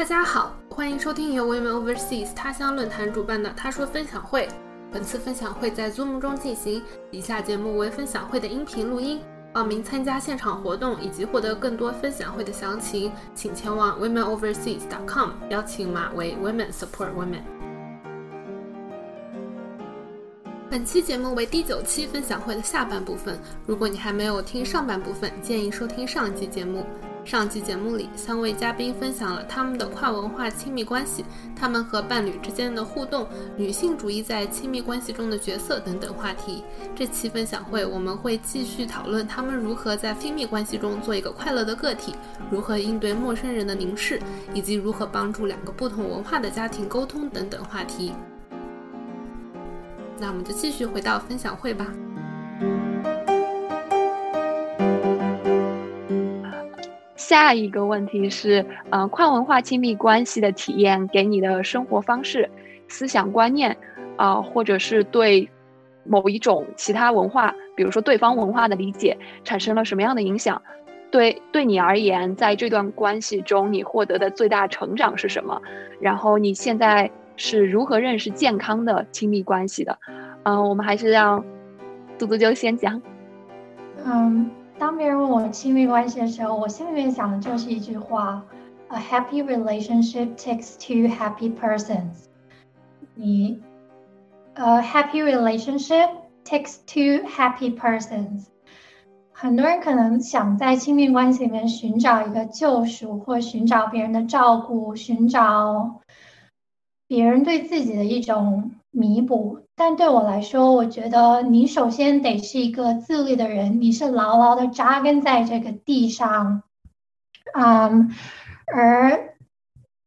大家好，欢迎收听由 Women Overseas 他乡论坛主办的《他说分享会》。本次分享会在 Zoom 中进行，以下节目为分享会的音频录音。报名参加现场活动以及获得更多分享会的详情，请前往 womenoverseas.com，邀请码为 Women Support Women。本期节目为第九期分享会的下半部分。如果你还没有听上半部分，建议收听上一期节目。上期节目里，三位嘉宾分享了他们的跨文化亲密关系，他们和伴侣之间的互动，女性主义在亲密关系中的角色等等话题。这期分享会我们会继续讨论他们如何在亲密关系中做一个快乐的个体，如何应对陌生人的凝视，以及如何帮助两个不同文化的家庭沟通等等话题。那我们就继续回到分享会吧。下一个问题是，呃，跨文化亲密关系的体验给你的生活方式、思想观念，啊，或者是对某一种其他文化，比如说对方文化的理解，产生了什么样的影响？对，对你而言，在这段关系中，你获得的最大成长是什么？然后你现在是如何认识健康的亲密关系的？嗯，我们还是让嘟嘟就先讲。嗯。当别人问我亲密关系的时候，我心里面想的就是一句话：A happy relationship takes two happy persons。你，A happy relationship takes two happy persons。很多人可能想在亲密关系里面寻找一个救赎，或寻找别人的照顾，寻找别人对自己的一种。弥补， 但对我来说，我觉得你首先得是一个自律的人，你是牢牢的扎根在这个地上，嗯，而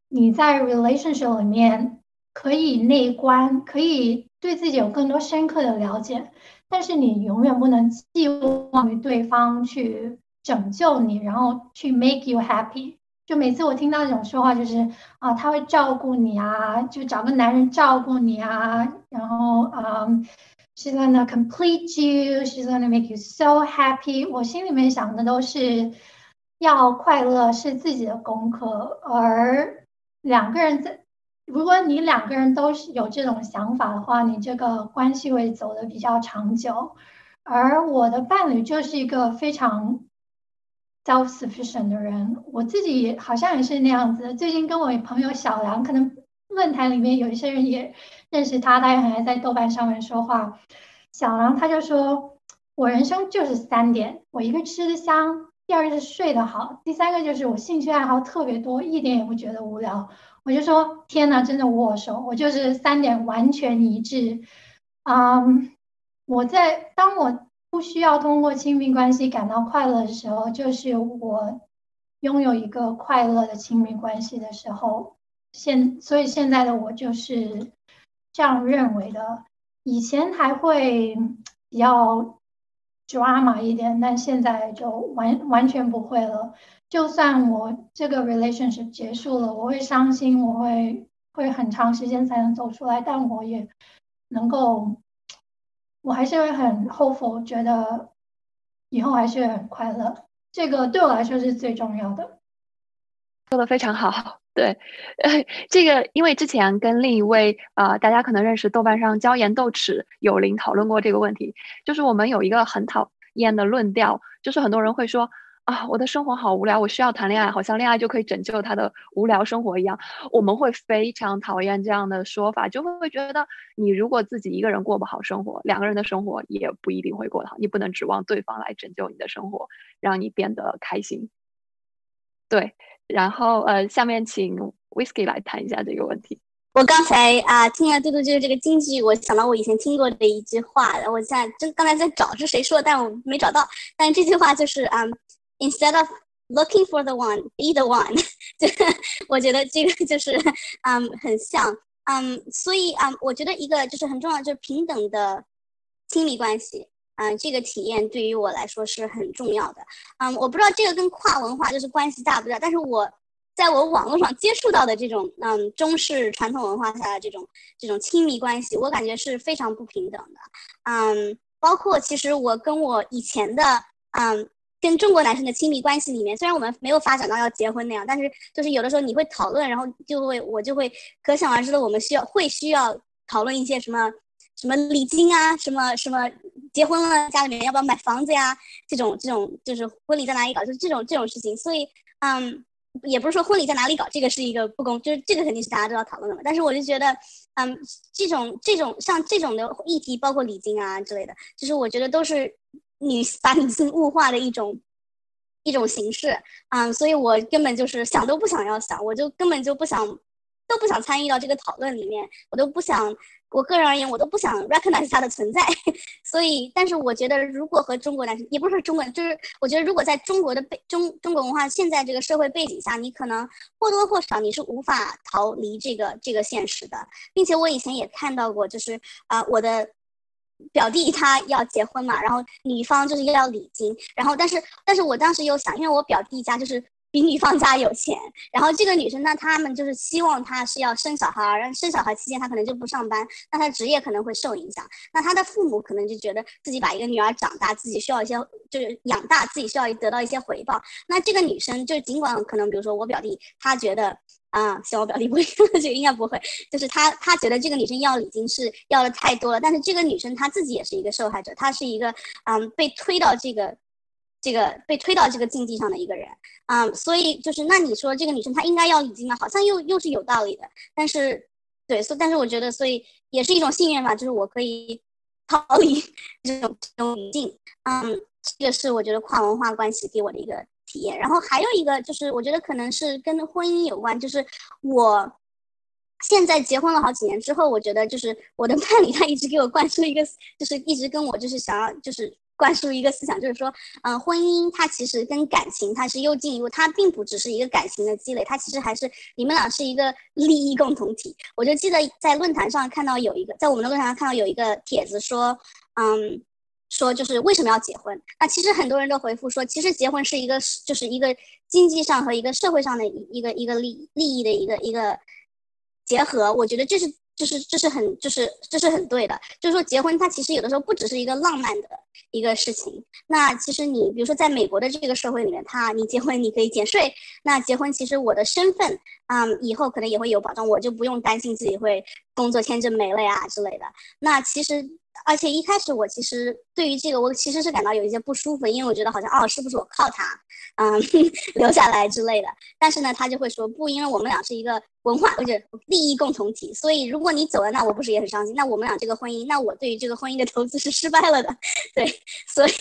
你在 relationship 里面可以内观，可以对自己有更多深刻的了解，但是你永远不能寄望于对方去拯救你，然后去 make you happy。就每次我听到这种说话，就是啊，他会照顾你啊，就找个男人照顾你啊，然后啊，she's gonna complete you，she's gonna make you so happy。我心里面想的都是要快乐是自己的功课，而两个人在，如果你两个人都是有这种想法的话，你这个关系会走的比较长久。而我的伴侣就是一个非常。Self-sufficient 的人，我自己好像也是那样子。最近跟我朋友小梁，可能论坛里面有一些人也认识他，他也很爱在豆瓣上面说话。小梁他就说：“我人生就是三点，我一个吃的香，第二个是睡得好，第三个就是我兴趣爱好特别多，一点也不觉得无聊。”我就说：“天哪，真的握手，我就是三点完全一致。”嗯，我在当我。不需要通过亲密关系感到快乐的时候，就是我拥有一个快乐的亲密关系的时候。现所以现在的我就是这样认为的。以前还会比较 drama 一点，但现在就完完全不会了。就算我这个 relationship 结束了，我会伤心，我会会很长时间才能走出来，但我也能够。我还是会很 hopeful，觉得以后还是很快乐。这个对我来说是最重要的。说的非常好，对，呃，这个因为之前跟另一位啊，大家可能认识，豆瓣上椒盐豆豉有灵讨论过这个问题，就是我们有一个很讨厌的论调，就是很多人会说。啊，我的生活好无聊，我需要谈恋爱，好像恋爱就可以拯救他的无聊生活一样。我们会非常讨厌这样的说法，就会觉得你如果自己一个人过不好生活，两个人的生活也不一定会过得好。你不能指望对方来拯救你的生活，让你变得开心。对，然后呃，下面请 Whisky 来谈一下这个问题。我刚才啊听了嘟嘟就是这个京剧，我想到我以前听过的一句话，我现在真刚才在找是谁说，但我没找到。但这句话就是啊。Instead of looking for the one, be the one。这个我觉得这个就是 嗯很像嗯，所以嗯，我觉得一个就是很重要，就是平等的亲密关系。嗯，这个体验对于我来说是很重要的。嗯，我不知道这个跟跨文化就是关系大不大，但是我在我网络上接触到的这种嗯中式传统文化下的这种这种亲密关系，我感觉是非常不平等的。嗯，包括其实我跟我以前的嗯。跟中国男生的亲密关系里面，虽然我们没有发展到要结婚那样，但是就是有的时候你会讨论，然后就会我就会可想而知的，我们需要会需要讨论一些什么什么礼金啊，什么什么结婚了家里面要不要买房子呀，这种这种就是婚礼在哪里搞，就是这种这种事情。所以嗯，也不是说婚礼在哪里搞，这个是一个不公，就是这个肯定是大家都要讨论的嘛。但是我就觉得嗯，这种这种像这种的议题，包括礼金啊之类的，就是我觉得都是。女把女性物化的一种一种形式，嗯，所以我根本就是想都不想要想，我就根本就不想都不想参与到这个讨论里面，我都不想，我个人而言，我都不想 recognize 它的存在。所以，但是我觉得，如果和中国男生，也不是中国，就是我觉得，如果在中国的背中中国文化现在这个社会背景下，你可能或多或少你是无法逃离这个这个现实的，并且我以前也看到过，就是啊，我的。表弟他要结婚嘛，然后女方就是要礼金，然后但是但是我当时又想，因为我表弟家就是比女方家有钱，然后这个女生呢，他们就是希望她是要生小孩，然后生小孩期间她可能就不上班，那她职业可能会受影响，那她的父母可能就觉得自己把一个女儿长大，自己需要一些就是养大，自己需要得到一些回报，那这个女生就尽管可能比如说我表弟他觉得。啊，希望我表弟不会，这个应该不会。就是他，他觉得这个女生要礼金是要的太多了，但是这个女生她自己也是一个受害者，她是一个嗯被推到这个这个被推到这个境地上的一个人啊，所以就是那你说这个女生她应该要礼金吗？好像又又是有道理的，但是对，所但是我觉得，所以也是一种幸运吧，就是我可以逃离 这种这种境，嗯，这个是我觉得跨文化关系给我的一个。体验，然后还有一个就是，我觉得可能是跟婚姻有关，就是我现在结婚了好几年之后，我觉得就是我的伴侣他一直给我灌输一个，就是一直跟我就是想要就是灌输一个思想，就是说，嗯，婚姻它其实跟感情它是又进一步，它并不只是一个感情的积累，它其实还是你们俩是一个利益共同体。我就记得在论坛上看到有一个，在我们的论坛上看到有一个帖子说，嗯。说就是为什么要结婚？那其实很多人都回复说，其实结婚是一个就是一个经济上和一个社会上的一个一个利利益的一个一个结合。我觉得这是就是这是很就是这是很对的。就是说结婚它其实有的时候不只是一个浪漫的一个事情。那其实你比如说在美国的这个社会里面，他你结婚你可以减税。那结婚其实我的身份啊以后可能也会有保障，我就不用担心自己会工作签证没了呀之类的。那其实。而且一开始我其实对于这个我其实是感到有一些不舒服，因为我觉得好像哦是不是我靠他嗯 留下来之类的。但是呢，他就会说不，因为我们俩是一个文化或者利益共同体，所以如果你走了，那我不是也很伤心？那我们俩这个婚姻，那我对于这个婚姻的投资是失败了的。对，所以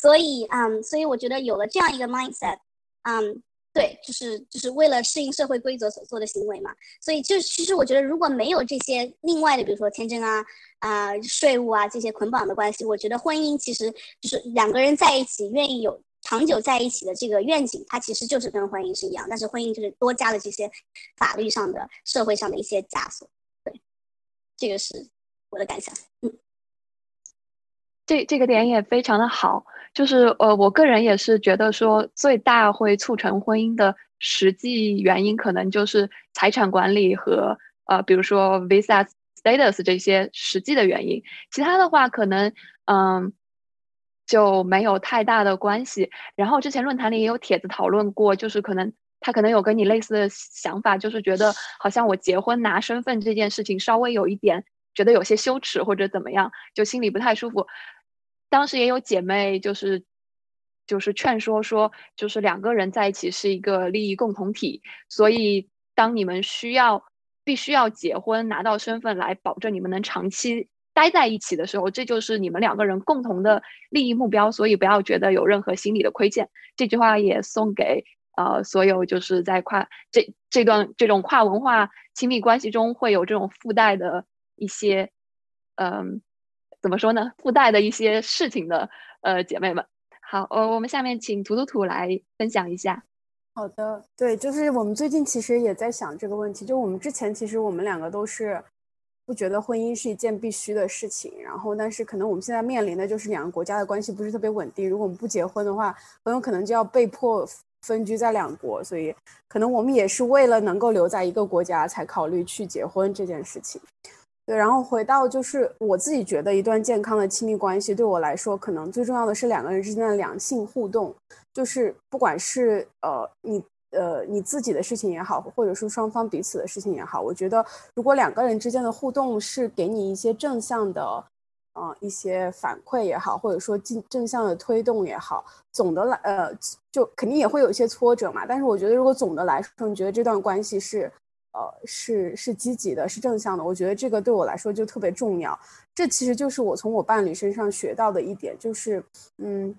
所以嗯，所以我觉得有了这样一个 mindset，嗯。对，就是就是为了适应社会规则所做的行为嘛，所以就其实我觉得如果没有这些另外的，比如说签证啊、啊税务啊这些捆绑的关系，我觉得婚姻其实就是两个人在一起愿意有长久在一起的这个愿景，它其实就是跟婚姻是一样，但是婚姻就是多加了这些法律上的、社会上的一些枷锁。对，这个是我的感想。嗯，这这个点也非常的好。就是呃，我个人也是觉得说，最大会促成婚姻的实际原因，可能就是财产管理和呃，比如说 visa status 这些实际的原因。其他的话，可能嗯就没有太大的关系。然后之前论坛里也有帖子讨论过，就是可能他可能有跟你类似的想法，就是觉得好像我结婚拿身份这件事情稍微有一点觉得有些羞耻或者怎么样，就心里不太舒服。当时也有姐妹，就是就是劝说说，就是两个人在一起是一个利益共同体，所以当你们需要必须要结婚拿到身份来保证你们能长期待在一起的时候，这就是你们两个人共同的利益目标，所以不要觉得有任何心理的亏欠。这句话也送给呃所有就是在跨这这段这种跨文化亲密关系中会有这种附带的一些嗯。怎么说呢？附带的一些事情的，呃，姐妹们，好，呃，我们下面请图图图来分享一下。好的，对，就是我们最近其实也在想这个问题，就我们之前其实我们两个都是不觉得婚姻是一件必须的事情，然后但是可能我们现在面临的就是两个国家的关系不是特别稳定，如果我们不结婚的话，很有可能就要被迫分居在两国，所以可能我们也是为了能够留在一个国家才考虑去结婚这件事情。对，然后回到就是我自己觉得一段健康的亲密关系对我来说，可能最重要的是两个人之间的良性互动，就是不管是呃你呃你自己的事情也好，或者说双方彼此的事情也好，我觉得如果两个人之间的互动是给你一些正向的。啊，一些反馈也好，或者说正正向的推动也好，总的来，呃，就肯定也会有一些挫折嘛。但是我觉得，如果总的来说，你觉得这段关系是，呃，是是积极的，是正向的，我觉得这个对我来说就特别重要。这其实就是我从我伴侣身上学到的一点，就是，嗯。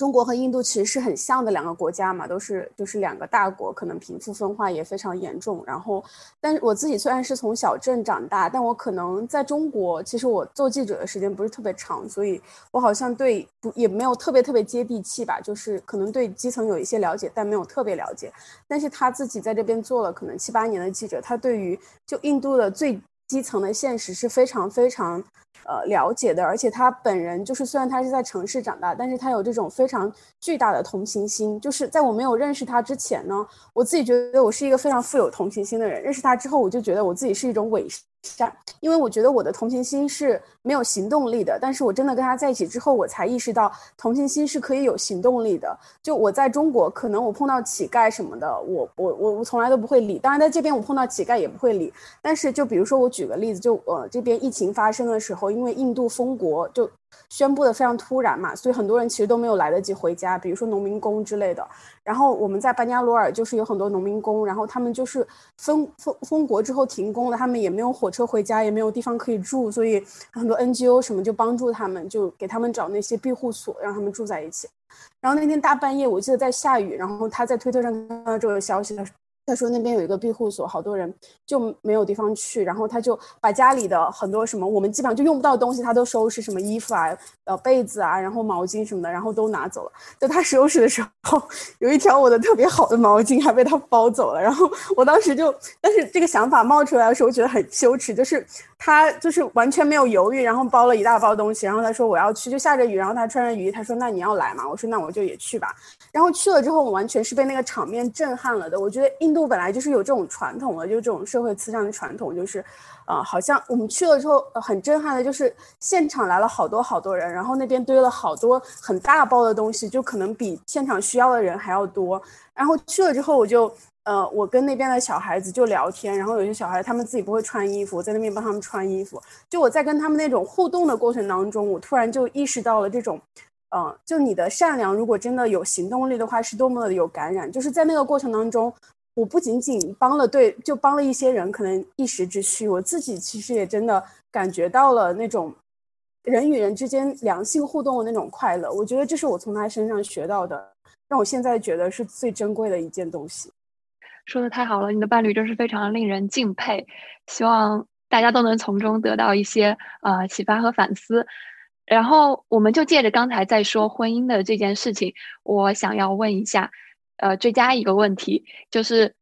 中国和印度其实是很像的两个国家嘛，都是就是两个大国，可能贫富分化也非常严重。然后，但是我自己虽然是从小镇长大，但我可能在中国，其实我做记者的时间不是特别长，所以我好像对不也没有特别特别接地气吧，就是可能对基层有一些了解，但没有特别了解。但是他自己在这边做了可能七八年的记者，他对于就印度的最基层的现实是非常非常。呃，了解的，而且他本人就是，虽然他是在城市长大，但是他有这种非常巨大的同情心。就是在我没有认识他之前呢，我自己觉得我是一个非常富有同情心的人。认识他之后，我就觉得我自己是一种伪善，因为我觉得我的同情心是没有行动力的。但是我真的跟他在一起之后，我才意识到同情心是可以有行动力的。就我在中国，可能我碰到乞丐什么的，我我我我从来都不会理。当然在这边我碰到乞丐也不会理。但是就比如说我举个例子，就呃这边疫情发生的时候。因为印度封国就宣布的非常突然嘛，所以很多人其实都没有来得及回家，比如说农民工之类的。然后我们在班加罗尔就是有很多农民工，然后他们就是封封封国之后停工了，他们也没有火车回家，也没有地方可以住，所以很多 NGO 什么就帮助他们，就给他们找那些庇护所，让他们住在一起。然后那天大半夜，我记得在下雨，然后他在推特上看到这个消息，他说。他说那边有一个庇护所，好多人就没有地方去，然后他就把家里的很多什么我们基本上就用不到的东西，他都收拾，什么衣服啊、呃被子啊，然后毛巾什么的，然后都拿走了。在他收拾的时候，有一条我的特别好的毛巾还被他包走了。然后我当时就，但是这个想法冒出来的时候，我觉得很羞耻，就是他就是完全没有犹豫，然后包了一大包东西，然后他说我要去，就下着雨，然后他穿着雨衣，他说那你要来吗？我说那我就也去吧。然后去了之后，我完全是被那个场面震撼了的。我觉得印度本来就是有这种传统的，就这种社会慈善的传统，就是，啊，好像我们去了之后很震撼的，就是现场来了好多好多人，然后那边堆了好多很大包的东西，就可能比现场需要的人还要多。然后去了之后，我就，呃，我跟那边的小孩子就聊天，然后有些小孩他们自己不会穿衣服，我在那边帮他们穿衣服。就我在跟他们那种互动的过程当中，我突然就意识到了这种。嗯，就你的善良，如果真的有行动力的话，是多么的有感染。就是在那个过程当中，我不仅仅帮了对，就帮了一些人，可能一时之需，我自己其实也真的感觉到了那种人与人之间良性互动的那种快乐。我觉得这是我从他身上学到的，让我现在觉得是最珍贵的一件东西。说的太好了，你的伴侣真是非常令人敬佩。希望大家都能从中得到一些呃启发和反思。然后我们就借着刚才在说婚姻的这件事情，我想要问一下，呃，追加一个问题，就是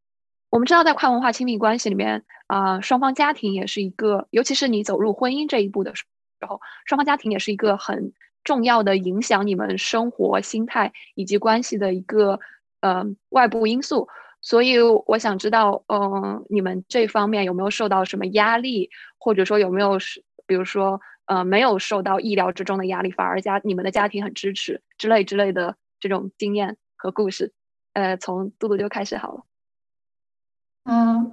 我们知道在跨文化亲密关系里面啊，双方家庭也是一个，尤其是你走入婚姻这一步的时候，双方家庭也是一个很重要的影响你们生活心态以及关系的一个呃外部因素。所以我想知道，嗯，你们这方面有没有受到什么压力，或者说有没有是，比如说。呃，没有受到意料之中的压力，反而家你们的家庭很支持之类之类的这种经验和故事，呃，从嘟嘟就开始好了。嗯，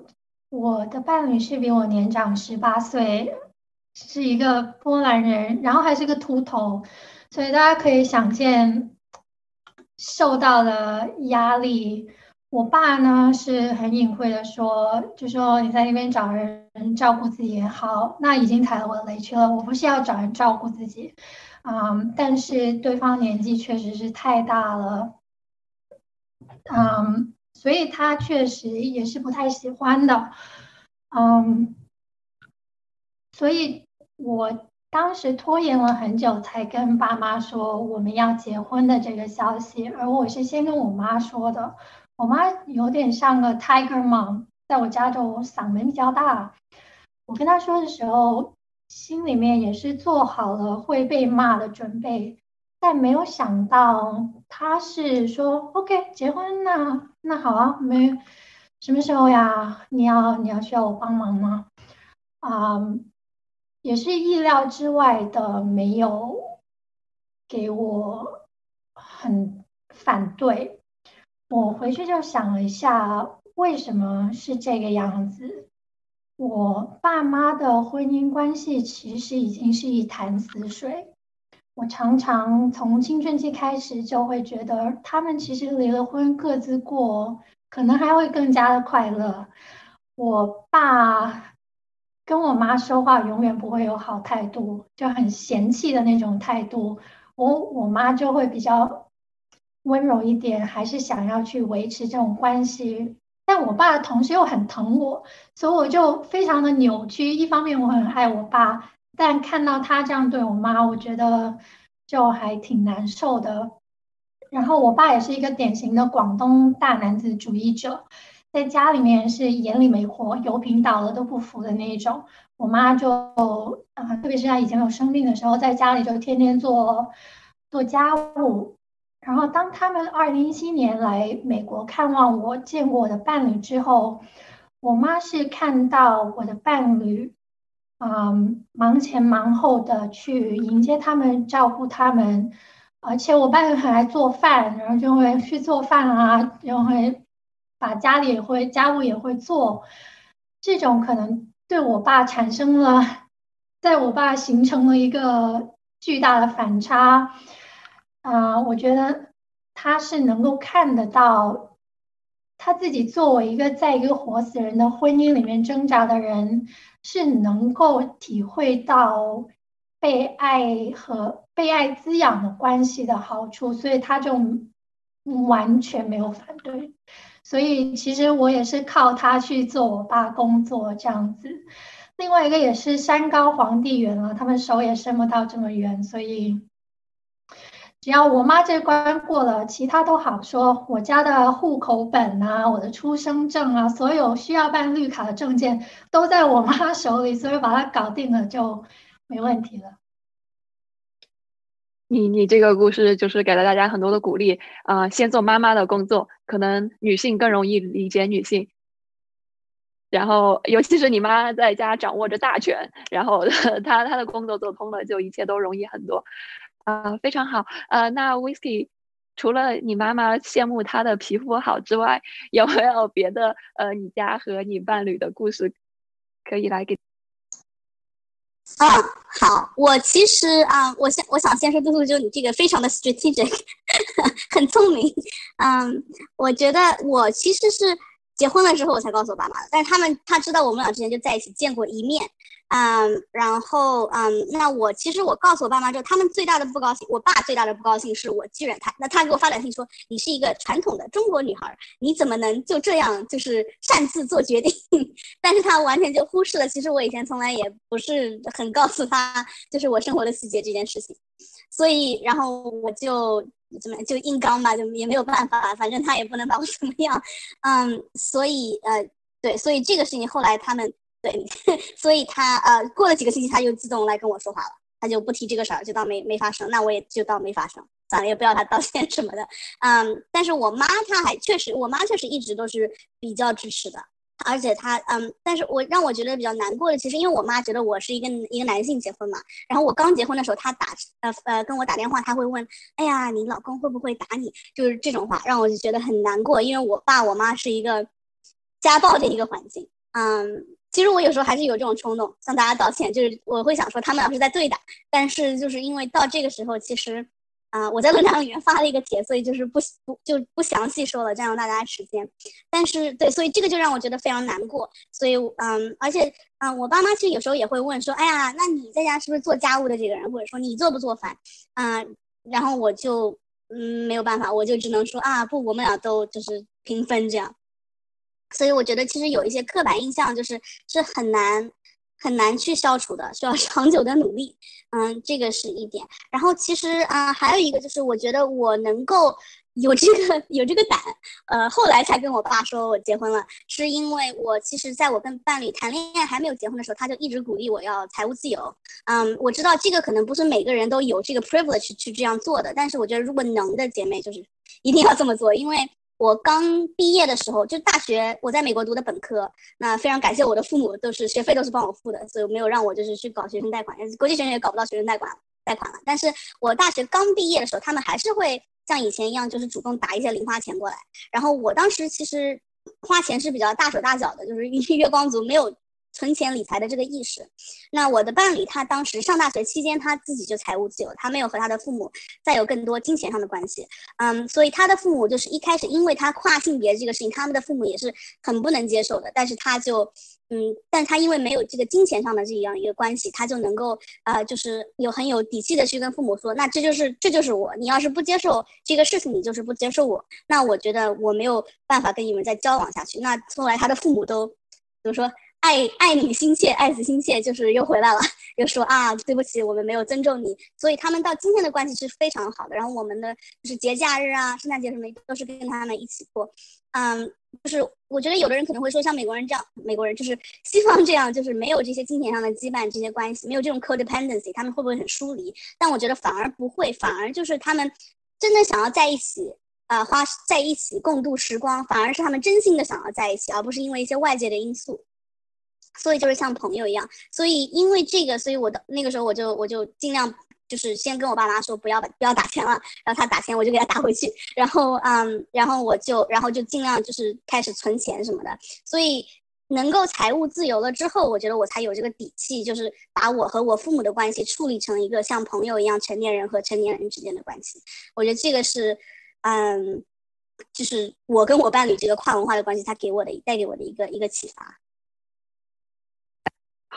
我的伴侣是比我年长十八岁，是一个波兰人，然后还是个秃头，所以大家可以想见受到了压力。我爸呢是很隐晦的说，就说你在那边找人照顾自己也好，那已经踩了我的雷区了。我不是要找人照顾自己，嗯，但是对方年纪确实是太大了，嗯，所以他确实也是不太喜欢的，嗯，所以我当时拖延了很久才跟爸妈说我们要结婚的这个消息，而我是先跟我妈说的。我妈有点像个 Tiger Mom，在我家中嗓门比较大。我跟她说的时候，心里面也是做好了会被骂的准备，但没有想到他是说 OK 结婚那那好啊，没什么时候呀？你要你要需要我帮忙吗？啊，也是意料之外的，没有给我很反对。我回去就想了一下，为什么是这个样子？我爸妈的婚姻关系其实已经是一潭死水。我常常从青春期开始就会觉得，他们其实离了婚，各自过，可能还会更加的快乐。我爸跟我妈说话永远不会有好态度，就很嫌弃的那种态度。我我妈就会比较温柔一点，还是想要去维持这种关系。但我爸的同时又很疼我，所以我就非常的扭曲。一方面我很爱我爸，但看到他这样对我妈，我觉得就还挺难受的。然后我爸也是一个典型的广东大男子主义者，在家里面是眼里没活，油瓶倒了都不扶的那一种。我妈就啊，特别是她以前有生病的时候，在家里就天天做做家务。然后，当他们二零一七年来美国看望我，见过我的伴侣之后，我妈是看到我的伴侣，嗯，忙前忙后的去迎接他们，照顾他们，而且我伴侣很爱做饭，然后就会去做饭啊，就会把家里也会家务也会做，这种可能对我爸产生了，在我爸形成了一个巨大的反差。啊，我觉得他是能够看得到，他自己作为一个在一个活死人的婚姻里面挣扎的人，是能够体会到被爱和被爱滋养的关系的好处，所以他就完全没有反对。所以其实我也是靠他去做我爸工作这样子。另外一个也是山高皇帝远了，他们手也伸不到这么远，所以。只要我妈这关过了，其他都好说。我家的户口本啊，我的出生证啊，所有需要办绿卡的证件都在我妈手里，所以把它搞定了就没问题了。你你这个故事就是给了大家很多的鼓励啊！先做妈妈的工作，可能女性更容易理解女性。然后，尤其是你妈在家掌握着大权，然后 她她的工作做通了，就一切都容易很多。啊，非常好。呃，那 Whisky，除了你妈妈羡慕她的皮肤好之外，有没有别的呃，你家和你伴侣的故事可以来给？嗯，好。我其实啊，我先我想先说，嘟嘟，就你这个非常的 strategic，很聪明。嗯，我觉得我其实是结婚了之后我才告诉我爸妈的，但是他们他知道我们俩之前就在一起见过一面。嗯，然后嗯，那我其实我告诉我爸妈之后，他们最大的不高兴，我爸最大的不高兴是我拒人他，那他给我发短信说，你是一个传统的中国女孩，你怎么能就这样就是擅自做决定？但是他完全就忽视了，其实我以前从来也不是很告诉他，就是我生活的细节这件事情，所以然后我就怎么就硬刚吧，就也没有办法，反正他也不能把我怎么样，嗯，所以呃对，所以这个事情后来他们。对，所以他呃过了几个星期，他就自动来跟我说话了，他就不提这个事儿，就当没没发生。那我也就当没发生，算了，也不要他道歉什么的。嗯，但是我妈她还确实，我妈确实一直都是比较支持的，而且她嗯，但是我让我觉得比较难过的，其实因为我妈觉得我是一个一个男性结婚嘛，然后我刚结婚的时候，她打呃呃跟我打电话，她会问，哎呀，你老公会不会打你？就是这种话，让我就觉得很难过，因为我爸我妈是一个家暴的一个环境，嗯。其实我有时候还是有这种冲动，向大家道歉。就是我会想说他们俩是在对的，但是就是因为到这个时候，其实，啊，我在论坛里面发了一个帖，所以就是不不就不详细说了，占用大家时间。但是对，所以这个就让我觉得非常难过。所以嗯，而且嗯，我爸妈其实有时候也会问说，哎呀，那你在家是不是做家务的这个人，或者说你做不做饭？嗯，然后我就嗯没有办法，我就只能说啊，不，我们俩都就是平分这样。所以我觉得其实有一些刻板印象，就是是很难很难去消除的，需要 长久的努力。嗯，这个是一点。然后其实啊，还有一个就是，我觉得我能够有这个有这个胆，呃，后来才跟我爸说我结婚了，是因为我其实在我跟伴侣谈恋爱还没有结婚的时候，他就一直鼓励我要财务自由。嗯，我知道这个可能不是每个人都有这个 privilege 去这样做的，但是我觉得如果能的姐妹就是一定要这么做，因为。我刚毕业的时候，就大学我在美国读的本科，那非常感谢我的父母，都是学费都是帮我付的，所以没有让我就是去搞学生贷款，国际学生也搞不到学生贷款贷款了。但是我大学刚毕业的时候，他们还是会像以前一样，就是主动打一些零花钱过来。然后我当时其实花钱是比较大手大脚的，就是月光族，没有。存钱理财的这个意识，那我的伴侣他当时上大学期间他自己就财务自由，他没有和他的父母再有更多金钱上的关系，嗯，所以他的父母就是一开始因为他跨性别这个事情，他们的父母也是很不能接受的，但是他就，嗯，但他因为没有这个金钱上的这样一个关系，他就能够呃，就是有很有底气的去跟父母说，那这就是这就是我，你要是不接受这个事情，你就是不接受我，那我觉得我没有办法跟你们再交往下去。那后来他的父母都怎么说？爱爱你心切，爱子心切，就是又回来了，又说啊，对不起，我们没有尊重你，所以他们到今天的关系是非常好的。然后我们的就是节假日啊，圣诞节什么都是跟他们一起过。嗯，就是我觉得有的人可能会说，像美国人这样，美国人就是西方这样，就是没有这些金钱上的羁绊，这些关系没有这种 codependency，他们会不会很疏离？但我觉得反而不会，反而就是他们真的想要在一起，啊，花在一起共度时光，反而是他们真心的想要在一起，而不是因为一些外界的因素。所以就是像朋友一样，所以因为这个，所以我的那个时候我就我就尽量就是先跟我爸妈说不要不要打钱了，然后他打钱我就给他打回去，然后嗯，然后我就然后就尽量就是开始存钱什么的，所以能够财务自由了之后，我觉得我才有这个底气，就是把我和我父母的关系处理成一个像朋友一样成年人和成年人之间的关系。我觉得这个是嗯，就是我跟我伴侣这个跨文化的关系，他给我的带给我的一个一个启发。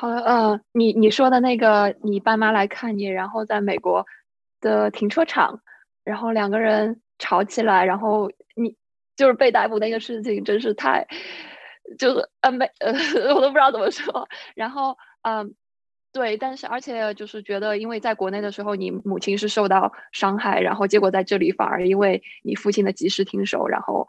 好了，呃，你你说的那个，你爸妈来看你，然后在美国的停车场，然后两个人吵起来，然后你就是被逮捕那个事情，真是太，就是呃没呃，我都不知道怎么说。然后嗯，对，但是而且就是觉得，因为在国内的时候，你母亲是受到伤害，然后结果在这里反而因为你父亲的及时停手，然后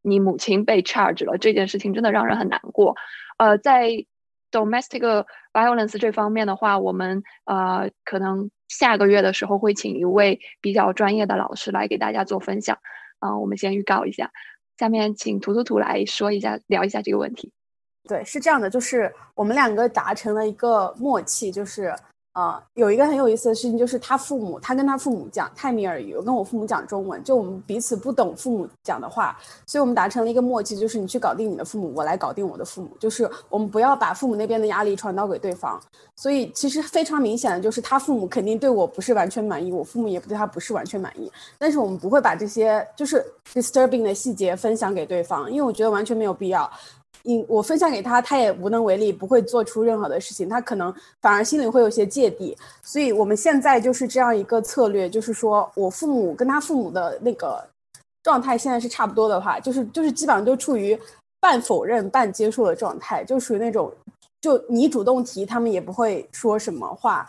你母亲被 charge 了，这件事情真的让人很难过。呃，在。Domestic violence 这方面的话，我们呃可能下个月的时候会请一位比较专业的老师来给大家做分享啊。我们先预告一下，下面请图图图来说一下，聊一下这个问题。对，是这样的，就是我们两个达成了一个默契，就是。呃，有一个很有意思的事情，就是他父母，他跟他父母讲泰米尔语，我跟我父母讲中文，就我们彼此不懂父母讲的话，所以我们达成了一个默契，就是你去搞定你的父母，我来搞定我的父母，就是我们不要把父母那边的压力传导给对方。所以其实非常明显的就是，他父母肯定对我不是完全满意，我父母也不对他不是完全满意，但是我们不会把这些就是 disturbing 的细节分享给对方，因为我觉得完全没有必要。你我分享给他，他也无能为力，不会做出任何的事情，他可能反而心里会有些芥蒂。所以我们现在就是这样一个策略，就是说我父母跟他父母的那个状态现在是差不多的话，就是就是基本上都处于半否认半接受的状态，就属于那种就你主动提，他们也不会说什么话，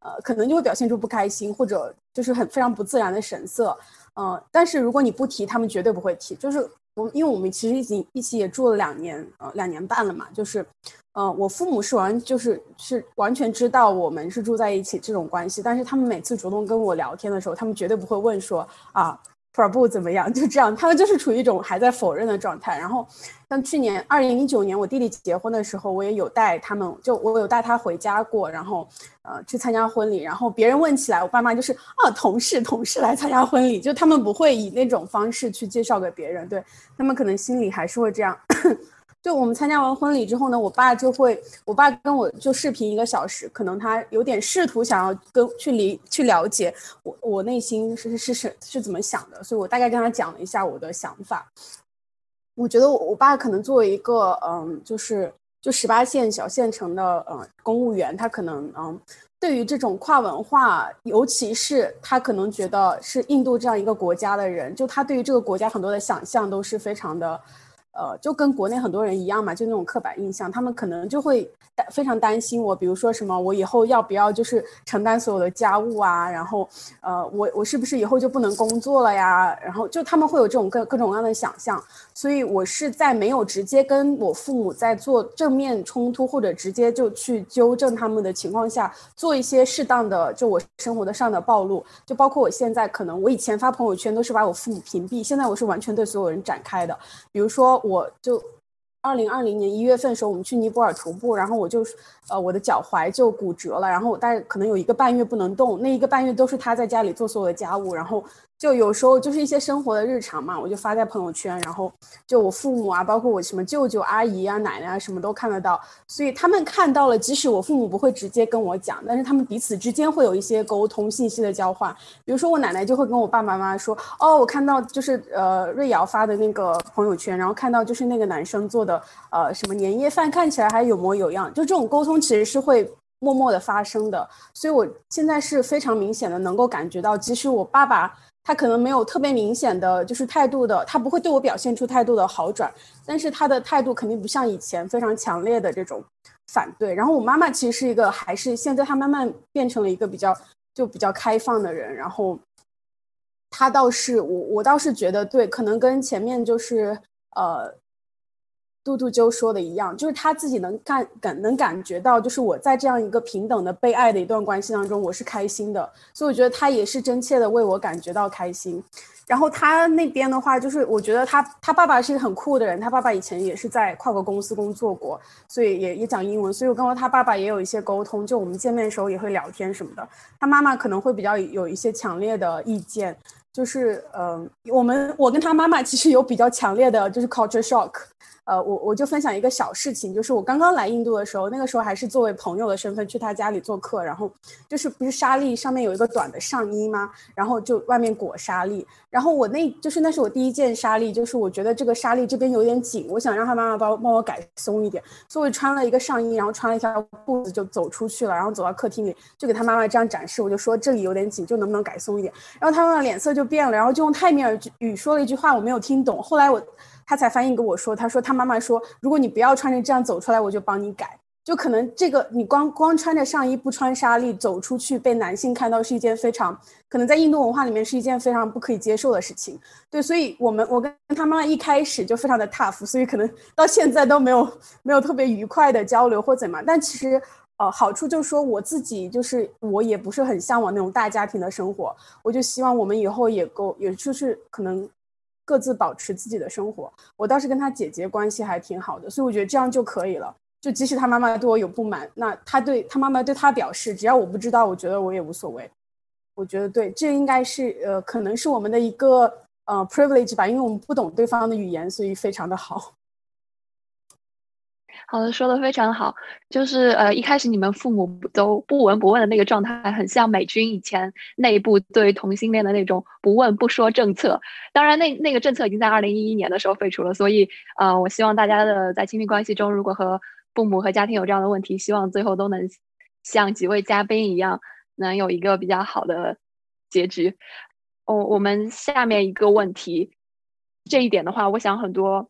呃，可能就会表现出不开心或者就是很非常不自然的神色，嗯，但是如果你不提，他们绝对不会提，就是。因为我们其实已经一起也住了两年，呃，两年半了嘛，就是，呃，我父母是完就是是完全知道我们是住在一起这种关系，但是他们每次主动跟我聊天的时候，他们绝对不会问说啊。不怎么样，就这样，他们就是处于一种还在否认的状态。然后，像去年二零一九年我弟弟结婚的时候，我也有带他们，就我有带他回家过，然后呃去参加婚礼。然后别人问起来，我爸妈就是啊同事同事来参加婚礼，就他们不会以那种方式去介绍给别人，对他们可能心里还是会这样。就我们参加完婚礼之后呢，我爸就会，我爸跟我就视频一个小时，可能他有点试图想要跟去理去了解我我内心是是是是怎么想的，所以我大概跟他讲了一下我的想法。我觉得我我爸可能作为一个嗯，就是就十八线小县城的呃公务员，他可能嗯，对于这种跨文化，尤其是他可能觉得是印度这样一个国家的人，就他对于这个国家很多的想象都是非常的。呃，就跟国内很多人一样嘛，就那种刻板印象，他们可能就会担非常担心我，比如说什么，我以后要不要就是承担所有的家务啊？然后，呃，我我是不是以后就不能工作了呀？然后就他们会有这种各各种各样的想象，所以我是在没有直接跟我父母在做正面冲突或者直接就去纠正他们的情况下，做一些适当的就我生活的上的暴露，就包括我现在可能我以前发朋友圈都是把我父母屏蔽，现在我是完全对所有人展开的，比如说。我就二零二零年一月份的时候，我们去尼泊尔徒步，然后我就呃我的脚踝就骨折了，然后我大概可能有一个半月不能动，那一个半月都是他在家里做所有的家务，然后。就有时候就是一些生活的日常嘛，我就发在朋友圈，然后就我父母啊，包括我什么舅舅、阿姨啊、奶奶啊，什么都看得到，所以他们看到了，即使我父母不会直接跟我讲，但是他们彼此之间会有一些沟通、信息的交换。比如说我奶奶就会跟我爸爸妈妈说：“哦，我看到就是呃瑞瑶发的那个朋友圈，然后看到就是那个男生做的呃什么年夜饭，看起来还有模有样。”就这种沟通其实是会默默的发生的，所以我现在是非常明显的能够感觉到，即使我爸爸。他可能没有特别明显的就是态度的，他不会对我表现出态度的好转，但是他的态度肯定不像以前非常强烈的这种反对。然后我妈妈其实是一个，还是现在他慢慢变成了一个比较就比较开放的人。然后他倒是我我倒是觉得对，可能跟前面就是呃。嘟嘟就说的一样，就是他自己能感感能感觉到，就是我在这样一个平等的被爱的一段关系当中，我是开心的，所以我觉得他也是真切的为我感觉到开心。然后他那边的话，就是我觉得他他爸爸是一个很酷的人，他爸爸以前也是在跨国公司工作过，所以也也讲英文，所以我跟他爸爸也有一些沟通，就我们见面的时候也会聊天什么的。他妈妈可能会比较有一些强烈的意见，就是嗯，我们我跟他妈妈其实有比较强烈的就是 culture shock。呃，我我就分享一个小事情，就是我刚刚来印度的时候，那个时候还是作为朋友的身份去他家里做客，然后就是不是纱丽上面有一个短的上衣吗？然后就外面裹纱丽，然后我那就是那是我第一件纱丽，就是我觉得这个纱丽这边有点紧，我想让他妈妈帮帮我改松一点，所以我穿了一个上衣，然后穿了一条裤子就走出去了，然后走到客厅里就给他妈妈这样展示，我就说这里有点紧，就能不能改松一点？然后他妈妈脸色就变了，然后就用泰米尔语说了一句话，我没有听懂，后来我。他才翻译跟我说，他说他妈妈说，如果你不要穿着这样走出来，我就帮你改。就可能这个你光光穿着上衣不穿纱丽走出去，被男性看到是一件非常可能在印度文化里面是一件非常不可以接受的事情。对，所以我们我跟他妈妈一开始就非常的 tough，所以可能到现在都没有没有特别愉快的交流或怎么。但其实呃好处就是说我自己就是我也不是很向往那种大家庭的生活，我就希望我们以后也够，也就是可能。各自保持自己的生活，我倒是跟他姐姐关系还挺好的，所以我觉得这样就可以了。就即使他妈妈对我有不满，那他对他妈妈对他表示，只要我不知道，我觉得我也无所谓。我觉得对，这应该是呃，可能是我们的一个呃 privilege 吧，因为我们不懂对方的语言，所以非常的好。好的，说的非常好。就是呃，一开始你们父母都不闻不问的那个状态，很像美军以前内部对同性恋的那种不问不说政策。当然，那那个政策已经在二零一一年的时候废除了。所以，呃，我希望大家的在亲密关系中，如果和父母和家庭有这样的问题，希望最后都能像几位嘉宾一样，能有一个比较好的结局。哦，我们下面一个问题，这一点的话，我想很多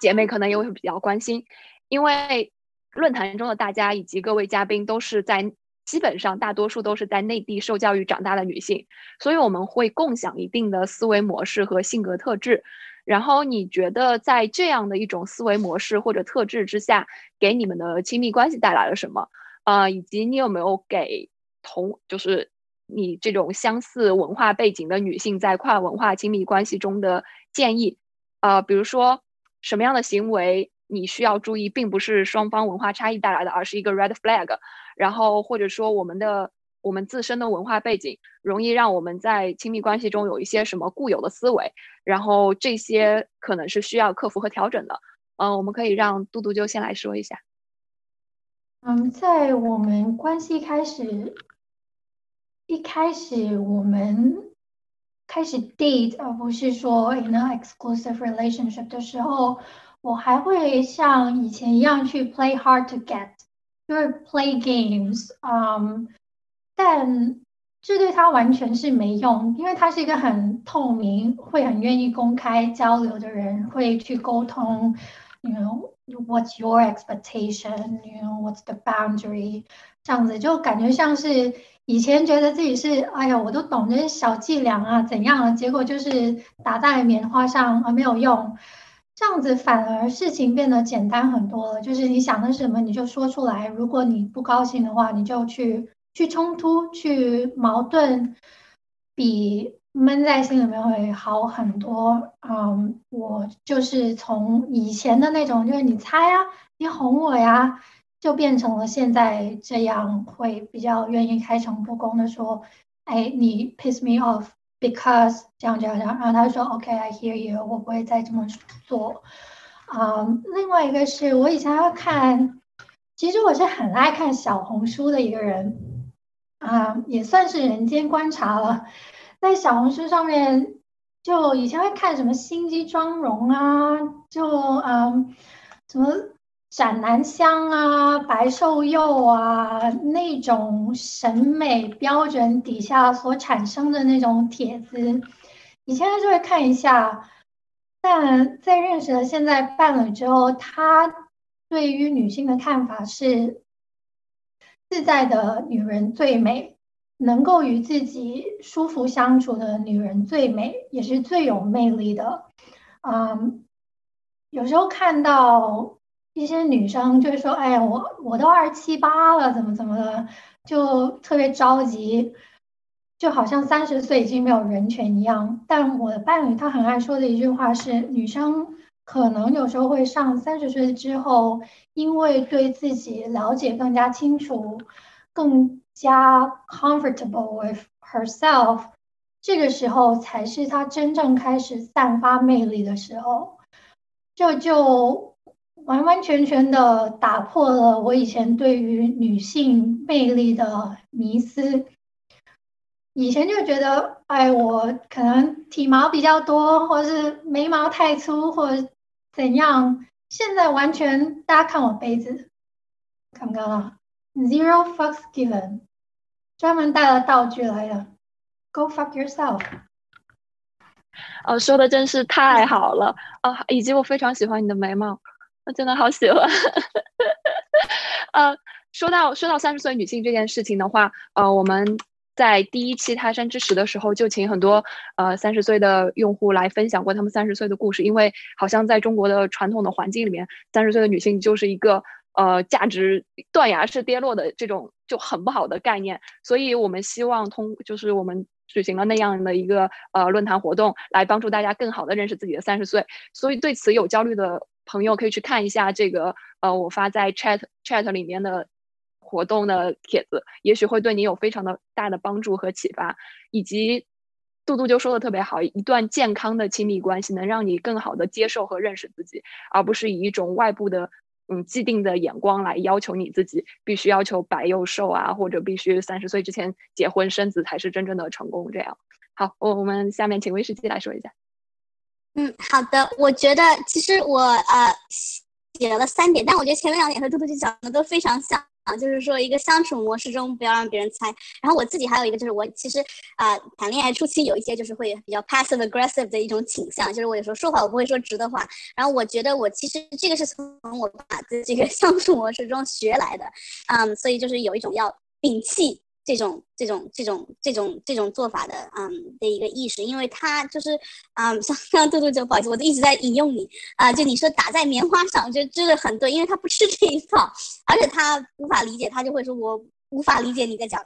姐妹可能也会比较关心。因为论坛中的大家以及各位嘉宾都是在基本上大多数都是在内地受教育长大的女性，所以我们会共享一定的思维模式和性格特质。然后你觉得在这样的一种思维模式或者特质之下，给你们的亲密关系带来了什么？啊，以及你有没有给同就是你这种相似文化背景的女性在跨文化亲密关系中的建议？啊，比如说什么样的行为？你需要注意，并不是双方文化差异带来的，而是一个 red flag。然后或者说，我们的我们自身的文化背景容易让我们在亲密关系中有一些什么固有的思维，然后这些可能是需要克服和调整的。嗯，我们可以让嘟嘟就先来说一下。嗯，在我们关系开始一开始，我们开始 date，而不是说 in an exclusive relationship 的时候。我还会像以前一样去 play hard to get，就是 play games，嗯，但这对他完全是没用，因为他是一个很透明、会很愿意公开交流的人，会去沟通。You know what's your expectation? You know what's the boundary? 这样子就感觉像是以前觉得自己是哎呀，我都懂这些小伎俩啊，怎样？结果就是打在棉花上啊，没有用。这样子反而事情变得简单很多了，就是你想的什么你就说出来。如果你不高兴的话，你就去。去冲突、去矛盾，比闷在心里面会好很多。嗯，我就是从以前的那种，就是你猜啊，你哄我呀，就变成了现在这样，会比较愿意开诚布公的说，哎，你 piss me off because 这样这样这样。然后他说，OK，I hear you，我不会再这么做。嗯，另外一个是我以前要看，其实我是很爱看小红书的一个人。啊，也算是人间观察了。在小红书上面，就以前会看什么心机妆容啊，就嗯，什么斩男香啊、白瘦幼啊那种审美标准底下所产生的那种帖子，你现在就会看一下。但在认识了现在伴侣之后，他对于女性的看法是。自在的女人最美，能够与自己舒服相处的女人最美，也是最有魅力的。嗯，有时候看到一些女生就是说：“哎呀，我我都二十七八了，怎么怎么的，就特别着急，就好像三十岁已经没有人权一样。”但我的伴侣他很爱说的一句话是：“女生。”可能有时候会上三十岁之后，因为对自己了解更加清楚，更加 comfortable with herself，这个时候才是她真正开始散发魅力的时候。这就完完全全的打破了我以前对于女性魅力的迷思。以前就觉得，哎，我可能体毛比较多，或是眉毛太粗，或者。怎样？现在完全，大家看我杯子，看不看到？Zero fucks given，专门带了道具来的。Go fuck yourself。哦，说的真是太好了哦，以及我非常喜欢你的眉毛，我真的好喜欢。呃，说到说到三十岁女性这件事情的话，呃，我们。在第一期泰山之石的时候，就请很多呃三十岁的用户来分享过他们三十岁的故事。因为好像在中国的传统的环境里面，三十岁的女性就是一个呃价值断崖式跌落的这种就很不好的概念。所以我们希望通就是我们举行了那样的一个呃论坛活动，来帮助大家更好的认识自己的三十岁。所以对此有焦虑的朋友可以去看一下这个呃我发在 chat chat 里面的。活动的帖子，也许会对你有非常的大的帮助和启发。以及杜杜就说的特别好，一段健康的亲密关系能让你更好的接受和认识自己，而不是以一种外部的嗯既定的眼光来要求你自己，必须要求白又瘦啊，或者必须三十岁之前结婚生子才是真正的成功。这样，好，我我们下面请威士忌来说一下。嗯，好的，我觉得其实我呃写了三点，但我觉得前面两点和嘟嘟姐讲的都非常像。啊，就是说一个相处模式中不要让别人猜。然后我自己还有一个，就是我其实啊谈恋爱初期有一些就是会比较 passive aggressive 的一种倾向，就是我有时候说话我不会说直的话。然后我觉得我其实这个是从我爸的这个相处模式中学来的，嗯，所以就是有一种要摒弃。这种这种这种这种这种做法的，嗯的一个意识，因为他就是，嗯，像刚刚杜杜就不好意思，我都一直在引用你啊，就你说打在棉花上，就真的很对，因为他不吃这一套，而且他无法理解，他就会说我无法理解你在讲，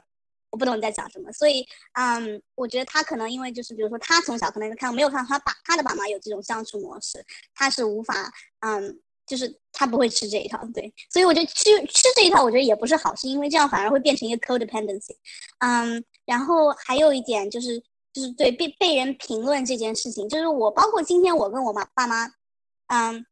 我不懂你在讲什么，所以，嗯，我觉得他可能因为就是比如说他从小可能看没有看他爸他的爸妈有这种相处模式，他是无法，嗯。就是他不会吃这一套，对，所以我觉得吃吃这一套，我觉得也不是好事，因为这样反而会变成一个 codependency。嗯，然后还有一点就是，就是对被被人评论这件事情，就是我包括今天我跟我妈爸妈，嗯，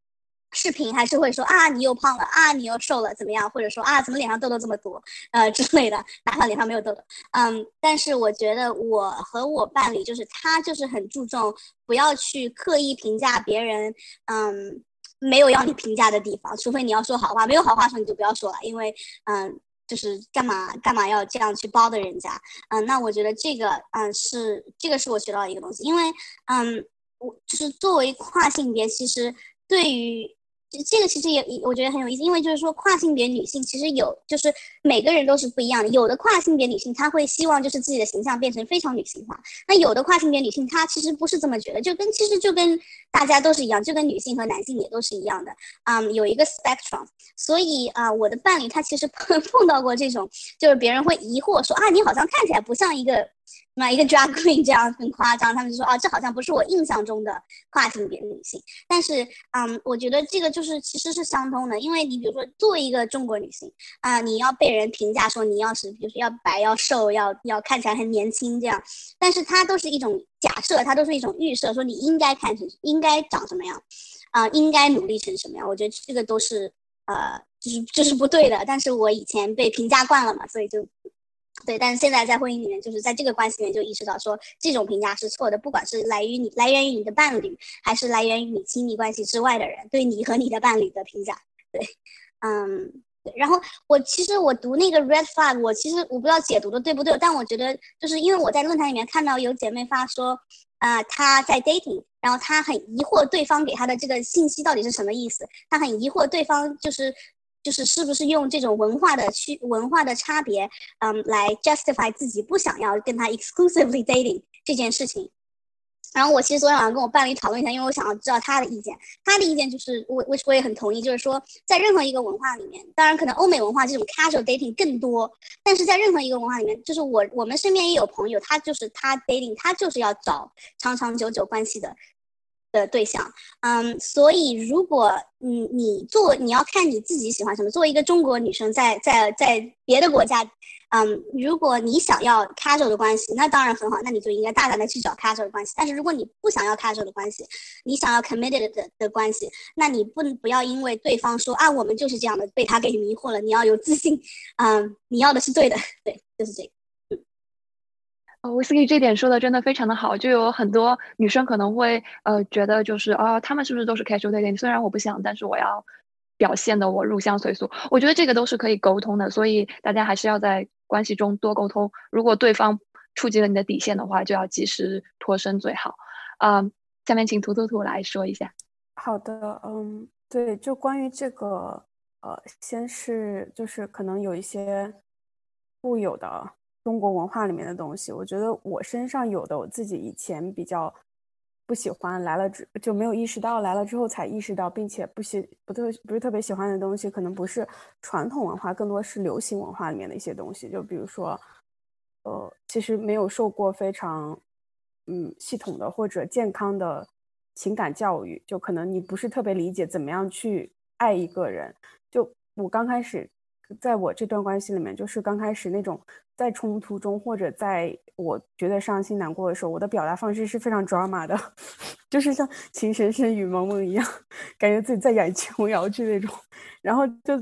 视频还是会说啊你又胖了啊你又瘦了怎么样，或者说啊怎么脸上痘痘这么多呃之类的，哪怕脸上没有痘痘，嗯，但是我觉得我和我伴侣就是他就是很注重不要去刻意评价别人，嗯。没有要你评价的地方，除非你要说好话。没有好话说，你就不要说了，因为，嗯，就是干嘛干嘛要这样去包的人家，嗯，那我觉得这个嗯是这个是我学到的一个东西，因为嗯我就是作为跨性别，其实对于。这个其实也我觉得很有意思，因为就是说跨性别女性其实有，就是每个人都是不一样的。有的跨性别女性她会希望就是自己的形象变成非常女性化，那有的跨性别女性她其实不是这么觉得，就跟其实就跟大家都是一样，就跟女性和男性也都是一样的。嗯，有一个 spectrum，所以啊，我的伴侣他其实碰 碰到过这种，就是别人会疑惑说啊，你好像看起来不像一个。那一个 drag queen 这样很夸张，他们就说啊，这好像不是我印象中的跨性别女性。但是，嗯，我觉得这个就是其实是相通的，因为你比如说作为一个中国女性啊，你要被人评价说你要是比如说要白要瘦要要看起来很年轻这样，但是它都是一种假设，它都是一种预设，说你应该看成应该长什么样，啊，应该努力成什么样。我觉得这个都是呃，就是就是不对的。但是我以前被评价惯了嘛，所以就。对，但是现在在婚姻里面，就是在这个关系里面就意识到说，这种评价是错的，不管是来于你来源于你的伴侣，还是来源于你亲密关系之外的人对你和你的伴侣的评价。对，嗯，对。然后我其实我读那个 red flag，我其实我不知道解读的对不对，但我觉得就是因为我在论坛里面看到有姐妹发说，啊，她在 dating，然后她很疑惑对方给她的这个信息到底是什么意思，她很疑惑对方就是。就是是不是用这种文化的区文化的差别，嗯，来 justify 自己不想要跟他 exclusively dating 这件事情。然后我其实昨天晚上跟我伴侣讨论一下，因为我想要知道他的意见。他的意见就是我我我也很同意，就是说在任何一个文化里面，当然可能欧美文化这种 casual dating 更多，但是在任何一个文化里面，就是我我们身边也有朋友，他就是他 dating 他就是要找长长久久关系的。的对象，嗯，所以如果你你做你要看你自己喜欢什么。作为一个中国女生，在在在别的国家，嗯，如果你想要 casual 的关系，那当然很好，那你就应该大胆的去找 casual 的关系。但是如果你不想要 casual 的关系，你想要 committed 的的关系，那你不不要因为对方说啊我们就是这样的，被他给迷惑了。你要有自信，嗯，你要的是对的，对，就是这个。哦，威斯利这点说的真的非常的好，就有很多女生可能会呃觉得就是啊，他们是不是都是 casual dating？虽然我不想，但是我要表现的我入乡随俗。我觉得这个都是可以沟通的，所以大家还是要在关系中多沟通。如果对方触及了你的底线的话，就要及时脱身最好。啊，下面请图图图来说一下。好的，嗯，对，就关于这个，呃，先是就是可能有一些固有的。中国文化里面的东西，我觉得我身上有的，我自己以前比较不喜欢，来了之就没有意识到，来了之后才意识到，并且不喜不特不是特别喜欢的东西，可能不是传统文化，更多是流行文化里面的一些东西。就比如说，呃，其实没有受过非常嗯系统的或者健康的情感教育，就可能你不是特别理解怎么样去爱一个人。就我刚开始。在我这段关系里面，就是刚开始那种在冲突中，或者在我觉得伤心难过的时候，我的表达方式是非常 drama 的，就是像情深深雨蒙蒙一样，感觉自己在演琼瑶剧那种。然后就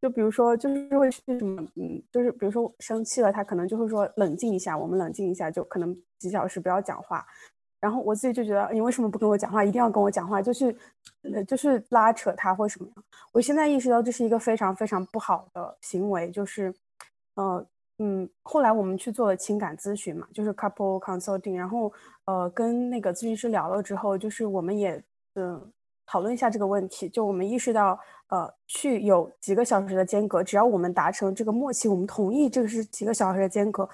就比如说，就是会去什么，嗯，就是比如说生气了，他可能就会说冷静一下，我们冷静一下，就可能几小时不要讲话。然后我自己就觉得，你为什么不跟我讲话？一定要跟我讲话，就是，呃，就是拉扯他或什么样。我现在意识到这是一个非常非常不好的行为，就是，呃，嗯，后来我们去做了情感咨询嘛，就是 couple consulting，然后，呃，跟那个咨询师聊了之后，就是我们也，嗯，讨论一下这个问题，就我们意识到，呃，去有几个小时的间隔，只要我们达成这个默契，我们同意这个是几个小时的间隔。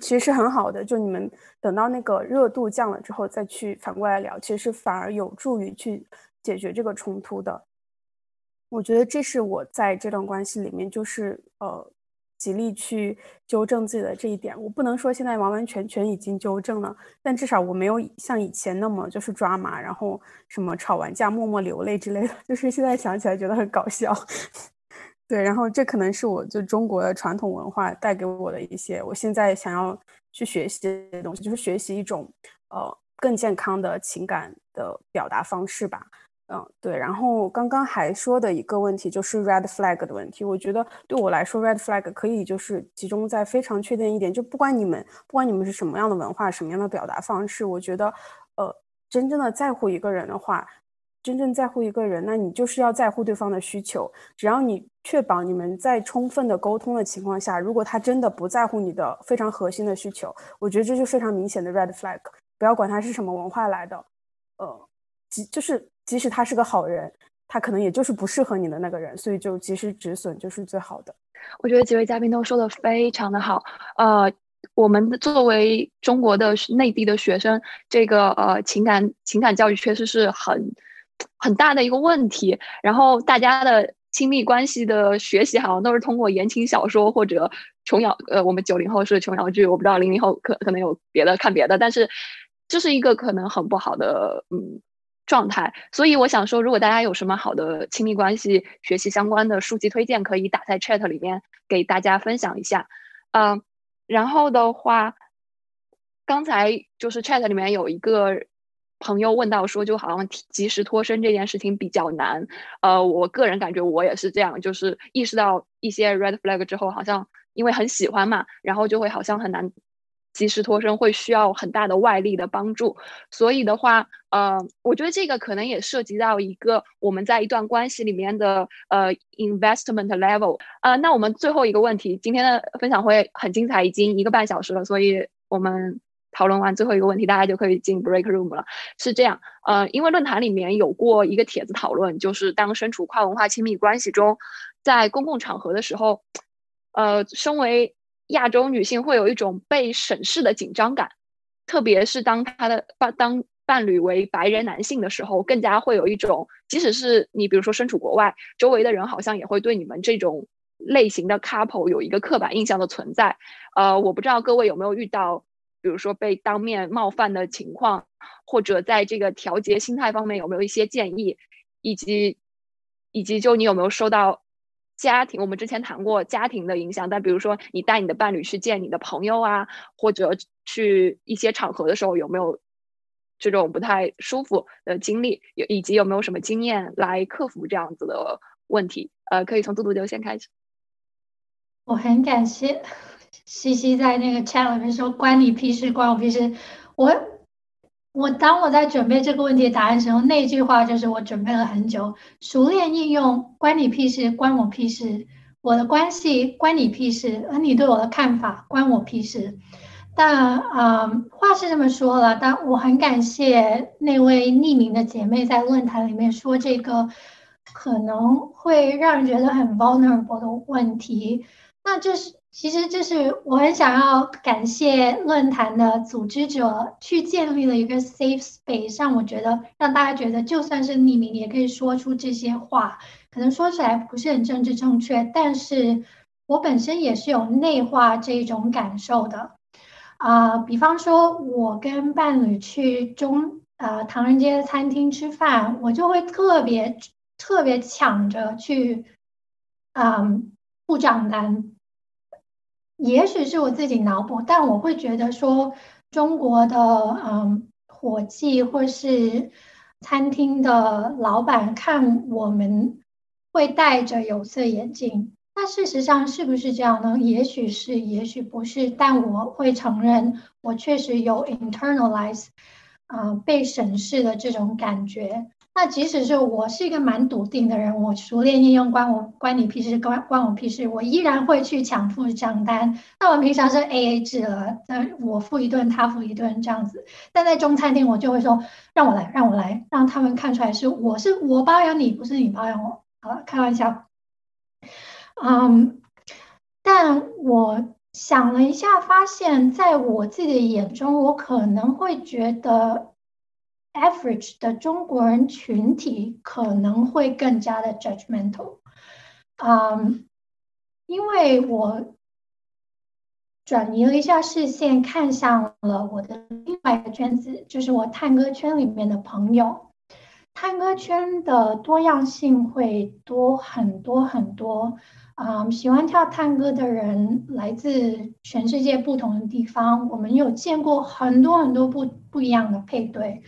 其实是很好的，就你们等到那个热度降了之后再去反过来聊，其实反而有助于去解决这个冲突的。我觉得这是我在这段关系里面就是呃极力去纠正自己的这一点。我不能说现在完完全全已经纠正了，但至少我没有像以前那么就是抓马，然后什么吵完架默默流泪之类的，就是现在想起来觉得很搞笑。对，然后这可能是我就中国的传统文化带给我的一些，我现在想要去学习的东西，就是学习一种呃更健康的情感的表达方式吧。嗯，对。然后刚刚还说的一个问题就是 red flag 的问题，我觉得对我来说 red flag 可以就是集中在非常确定一点，就不管你们不管你们是什么样的文化，什么样的表达方式，我觉得呃真正的在乎一个人的话。真正在乎一个人，那你就是要在乎对方的需求。只要你确保你们在充分的沟通的情况下，如果他真的不在乎你的非常核心的需求，我觉得这就非常明显的 red flag。不要管他是什么文化来的，呃，即就是即使他是个好人，他可能也就是不适合你的那个人，所以就及时止损就是最好的。我觉得几位嘉宾都说的非常的好，呃，我们作为中国的内地的学生，这个呃情感情感教育确实是很很大的一个问题，然后大家的。亲密关系的学习好像都是通过言情小说或者琼瑶，呃，我们九零后是琼瑶剧，我不知道零零后可可能有别的看别的，但是这是一个可能很不好的嗯状态。所以我想说，如果大家有什么好的亲密关系学习相关的书籍推荐，可以打在 chat 里面给大家分享一下。嗯，然后的话，刚才就是 chat 里面有一个。朋友问到说，就好像及时脱身这件事情比较难。呃，我个人感觉我也是这样，就是意识到一些 red flag 之后，好像因为很喜欢嘛，然后就会好像很难及时脱身，会需要很大的外力的帮助。所以的话，呃，我觉得这个可能也涉及到一个我们在一段关系里面的呃 investment level。呃，那我们最后一个问题，今天的分享会很精彩，已经一个半小时了，所以我们。讨论完最后一个问题，大家就可以进 break room 了。是这样，呃，因为论坛里面有过一个帖子讨论，就是当身处跨文化亲密关系中，在公共场合的时候，呃，身为亚洲女性会有一种被审视的紧张感，特别是当她的伴当伴侣为白人男性的时候，更加会有一种，即使是你比如说身处国外，周围的人好像也会对你们这种类型的 couple 有一个刻板印象的存在。呃，我不知道各位有没有遇到。比如说被当面冒犯的情况，或者在这个调节心态方面有没有一些建议，以及以及就你有没有受到家庭？我们之前谈过家庭的影响，但比如说你带你的伴侣去见你的朋友啊，或者去一些场合的时候，有没有这种不太舒服的经历？有以及有没有什么经验来克服这样子的问题？呃，可以从杜杜就先开始。我很感谢。西西在那个 chat 里面说：“关你屁事，关我屁事。”我我当我在准备这个问题的答案时候，那句话就是我准备了很久，熟练应用“关你屁事，关我屁事”。我的关系关你屁事，而你对我的看法关我屁事。但啊，话是这么说了，但我很感谢那位匿名的姐妹在论坛里面说这个可能会让人觉得很 vulnerable 的问题。那这是。其实这是我很想要感谢论坛的组织者去建立了一个 safe space，让我觉得让大家觉得就算是匿名也可以说出这些话，可能说起来不是很政治正确，但是我本身也是有内化这一种感受的。啊，比方说我跟伴侣去中呃唐人街餐厅吃饭，我就会特别特别抢着去，嗯，付账单。也许是我自己脑补，但我会觉得说，中国的嗯伙计或是餐厅的老板看我们会戴着有色眼镜，那事实上是不是这样呢？也许是，也许不是，但我会承认，我确实有 internalize 啊被审视的这种感觉。那即使是我是一个蛮笃定的人，我熟练应用关我关你屁事，关关我屁事，我依然会去抢付账单。那我们平常是 A A 制了，那我付一顿，他付一顿这样子。但在中餐厅，我就会说让我来，让我来，让他们看出来是我是我包养你，不是你包养我。好了，开玩笑。嗯，但我想了一下，发现在我自己的眼中，我可能会觉得。Average 的中国人群体可能会更加的 judgmental，嗯，因为我转移了一下视线，看向了我的另外一个圈子，就是我探戈圈里面的朋友。探戈圈的多样性会多很多很多，啊，喜欢跳探戈的人来自全世界不同的地方，我们有见过很多很多不不一样的配对。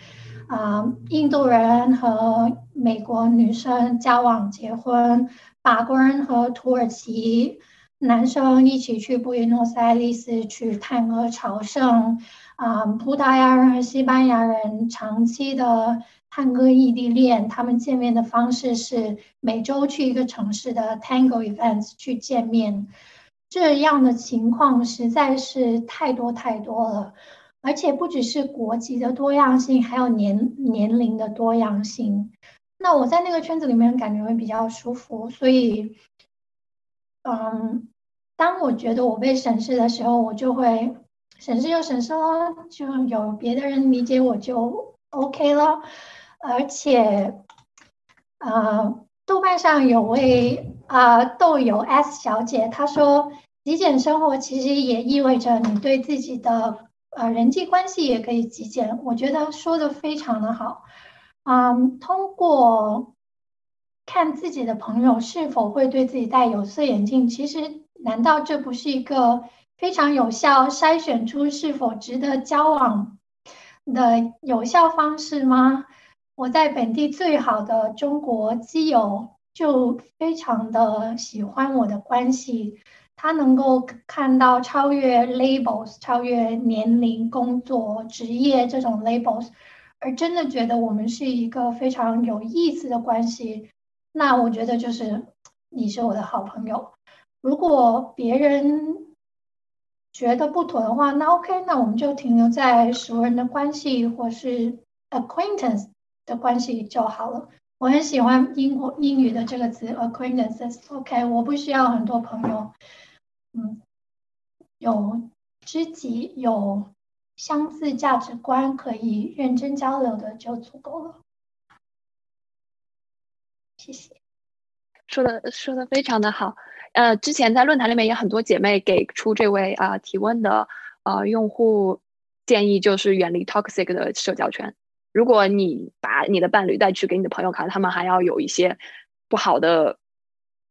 啊，印度人和美国女生交往结婚，法国人和土耳其男生一起去布宜诺斯艾利斯去探戈朝圣，啊，葡萄牙人和西班牙人长期的探戈异地恋，他们见面的方式是每周去一个城市的 Tango events 去见面，这样的情况实在是太多太多了，而且不只是国籍的多样性，还有年年龄的多样性。那我在那个圈子里面感觉会比较舒服，所以，嗯，当我觉得我被审视的时候，我就会审视就审视了，就有别的人理解我就 OK 了。而且，呃，豆瓣上有位啊豆友 S 小姐，她说极简生活其实也意味着你对自己的呃人际关系也可以极简。我觉得说的非常的好。嗯，通过看自己的朋友是否会对自己戴有色眼镜，其实难道这不是一个非常有效筛选出是否值得交往的有效方式吗？我在本地最好的中国基友就非常的喜欢我的关系，他能够看到超越 labels、超越年龄、工作、职业这种 labels。而真的觉得我们是一个非常有意思的关系，那我觉得就是你是我的好朋友。如果别人觉得不妥的话，那 OK，那我们就停留在熟人的关系或是 acquaintance 的关系就好了。我很喜欢英国英语的这个词 acquaintances。OK，我不需要很多朋友，嗯，有知己有。相似价值观可以认真交流的就足够了。谢谢，说的说的非常的好。呃，之前在论坛里面有很多姐妹给出这位啊提问的呃用户建议，就是远离 toxic 的社交圈。如果你把你的伴侣带去给你的朋友看，他们还要有一些不好的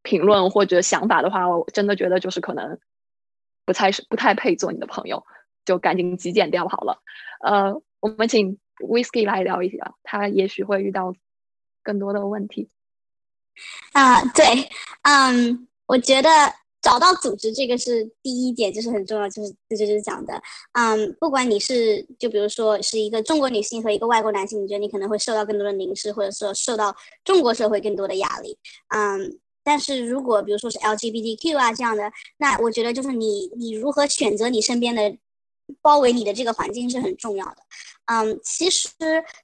评论或者想法的话，我真的觉得就是可能不太是不太配做你的朋友。就赶紧极简掉好了。呃，我们请 Whisky 来聊一下，他也许会遇到更多的问题。啊，对，嗯，我觉得找到组织这个是第一点，就是很重要，就是这就是讲的，嗯，不管你是就比如说是一个中国女性和一个外国男性，你觉得你可能会受到更多的凝视，或者说受到中国社会更多的压力，嗯，但是如果比如说是 LGBTQ 啊这样的，那我觉得就是你你如何选择你身边的。包围你的这个环境是很重要的，嗯，其实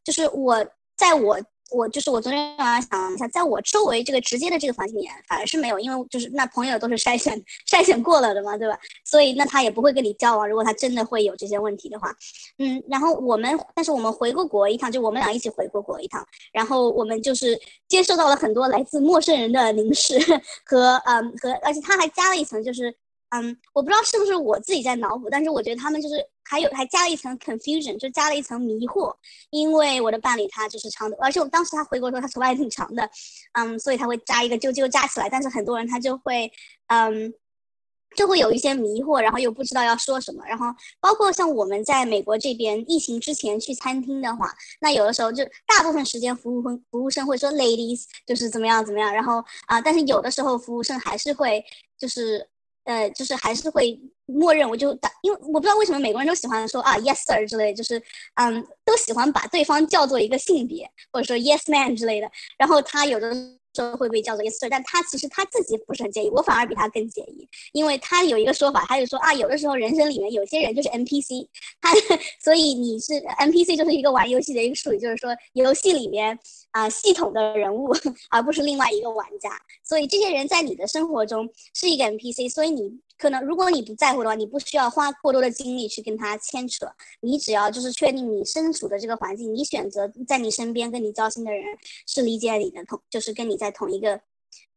就是我在我我就是我昨天晚上想了一下，在我周围这个直接的这个环境里，反而是没有，因为就是那朋友都是筛选筛选过了的嘛，对吧？所以那他也不会跟你交往。如果他真的会有这些问题的话，嗯，然后我们但是我们回过国一趟，就我们俩一起回过国一趟，然后我们就是接受到了很多来自陌生人的凝视 和嗯和，而且他还加了一层就是。嗯，我不知道是不是我自己在脑补，但是我觉得他们就是还有还加了一层 confusion，就加了一层迷惑，因为我的伴侣他就是长的，而且我当时他回国的时候他头发也挺长的，嗯，所以他会扎一个揪揪扎起来，但是很多人他就会嗯就会有一些迷惑，然后又不知道要说什么，然后包括像我们在美国这边疫情之前去餐厅的话，那有的时候就大部分时间服务服服务生会说 ladies 就是怎么样怎么样，然后啊，但是有的时候服务生还是会就是。呃，就是还是会默认，我就打，因为我不知道为什么美国人都喜欢说啊，yes sir 之类，就是嗯，都喜欢把对方叫做一个性别，或者说 yes man 之类的。然后他有的说会不会被叫做 yes sir，但他其实他自己不是很介意，我反而比他更介意，因为他有一个说法，他就说啊，有的时候人生里面有些人就是 NPC，他所以你是 NPC 就是一个玩游戏的一个术语，就是说游戏里面啊系统的人物，而不是另外一个玩家。所以这些人在你的生活中是一个 NPC，所以你可能如果你不在乎的话，你不需要花过多的精力去跟他牵扯，你只要就是确定你身处的这个环境，你选择在你身边跟你交心的人是理解你的同，就是跟你在同一个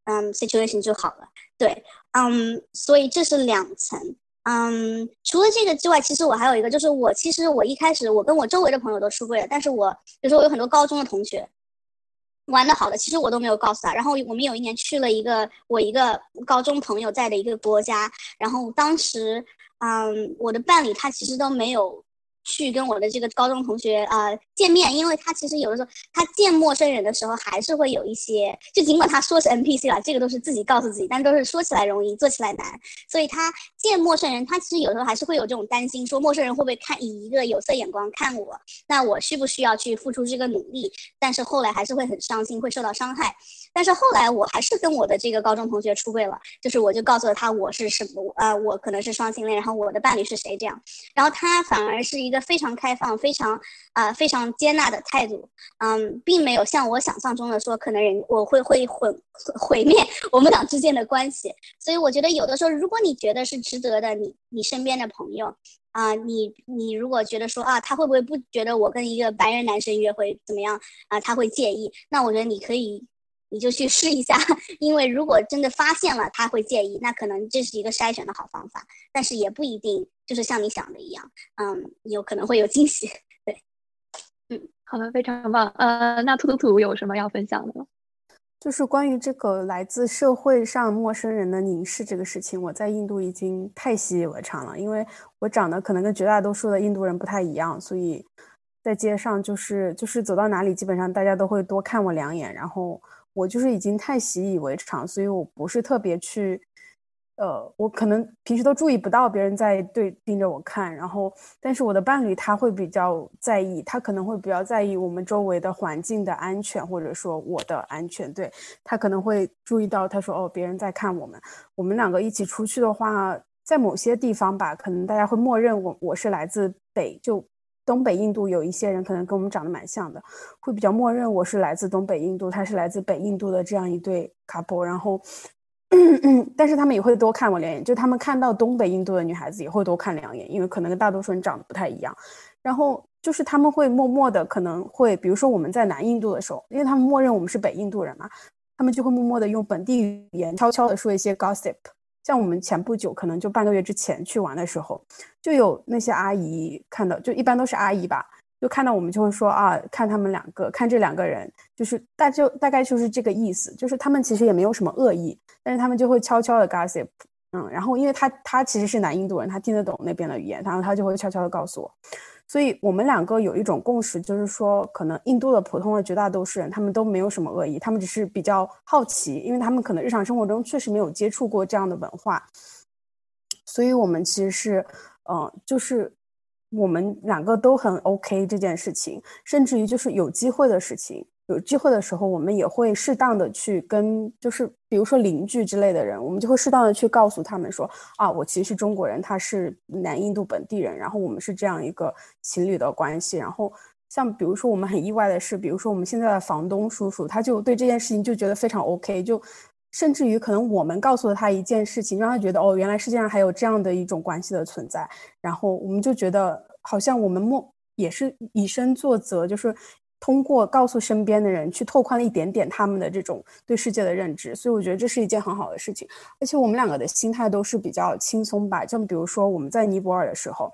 嗯 situation 就好了。对，嗯，所以这是两层。嗯，除了这个之外，其实我还有一个，就是我其实我一开始我跟我周围的朋友都出柜了，但是我比如说我有很多高中的同学。玩的好的，其实我都没有告诉他。然后我们有一年去了一个我一个高中朋友在的一个国家，然后当时，嗯，我的伴侣他其实都没有去跟我的这个高中同学啊见面，因为他其实有的时候他见陌生人的时候还是会有一些，就尽管他说是 NPC 了，这个都是自己告诉自己，但都是说起来容易做起来难，所以他见陌生人，他其实有时候还是会有这种担心，说陌生人会不会看以一个有色眼光看我，那我需不需要去付出这个努力？但是后来还是会很伤心，会受到伤害。但是后来我还是跟我的这个高中同学出柜了，就是我就告诉了他我是什么，呃，我可能是双性恋，然后我的伴侣是谁这样，然后他反而是一个非常开放、非常啊非常接纳的态度，嗯，并没有像我想象中的说可能人我会会毁毁灭我们俩之间的关系，所以我觉得有的时候如果你觉得是值得的，你你身边的朋友啊，你你如果觉得说啊他会不会不觉得我跟一个白人男生约会怎么样啊他会介意，那我觉得你可以。你就去试一下，因为如果真的发现了他会介意，那可能这是一个筛选的好方法，但是也不一定就是像你想的一样，嗯，有可能会有惊喜。对，嗯，好的，非常棒。呃，那兔兔兔有什么要分享的吗？就是关于这个来自社会上陌生人的凝视这个事情，我在印度已经太习以为常了，因为我长得可能跟绝大多数的印度人不太一样，所以在街上就是就是走到哪里，基本上大家都会多看我两眼，然后。我就是已经太习以为常，所以我不是特别去，呃，我可能平时都注意不到别人在对盯着我看，然后，但是我的伴侣他会比较在意，他可能会比较在意我们周围的环境的安全，或者说我的安全，对他可能会注意到，他说哦，别人在看我们，我们两个一起出去的话，在某些地方吧，可能大家会默认我我是来自北就。东北印度有一些人可能跟我们长得蛮像的，会比较默认我是来自东北印度，他是来自北印度的这样一对 couple。然后，但是他们也会多看我两眼，就他们看到东北印度的女孩子也会多看两眼，因为可能跟大多数人长得不太一样。然后就是他们会默默的，可能会比如说我们在南印度的时候，因为他们默认我们是北印度人嘛，他们就会默默的用本地语言悄悄的说一些 gossip。像我们前不久，可能就半个月之前去玩的时候，就有那些阿姨看到，就一般都是阿姨吧，就看到我们就会说啊，看他们两个，看这两个人，就是大就大概就是这个意思，就是他们其实也没有什么恶意，但是他们就会悄悄的 gossip，嗯，然后因为他他其实是南印度人，他听得懂那边的语言，然后他就会悄悄的告诉我。所以我们两个有一种共识，就是说，可能印度的普通的绝大多数人，他们都没有什么恶意，他们只是比较好奇，因为他们可能日常生活中确实没有接触过这样的文化。所以，我们其实是，嗯，就是我们两个都很 OK 这件事情，甚至于就是有机会的事情。有机会的时候，我们也会适当的去跟，就是比如说邻居之类的人，我们就会适当的去告诉他们说，啊，我其实是中国人，他是南印度本地人，然后我们是这样一个情侣的关系。然后像比如说我们很意外的是，比如说我们现在的房东叔叔，他就对这件事情就觉得非常 OK，就甚至于可能我们告诉了他一件事情，让他觉得哦，原来世界上还有这样的一种关系的存在。然后我们就觉得好像我们默也是以身作则，就是。通过告诉身边的人，去拓宽了一点点他们的这种对世界的认知，所以我觉得这是一件很好的事情。而且我们两个的心态都是比较轻松吧，就比如说我们在尼泊尔的时候。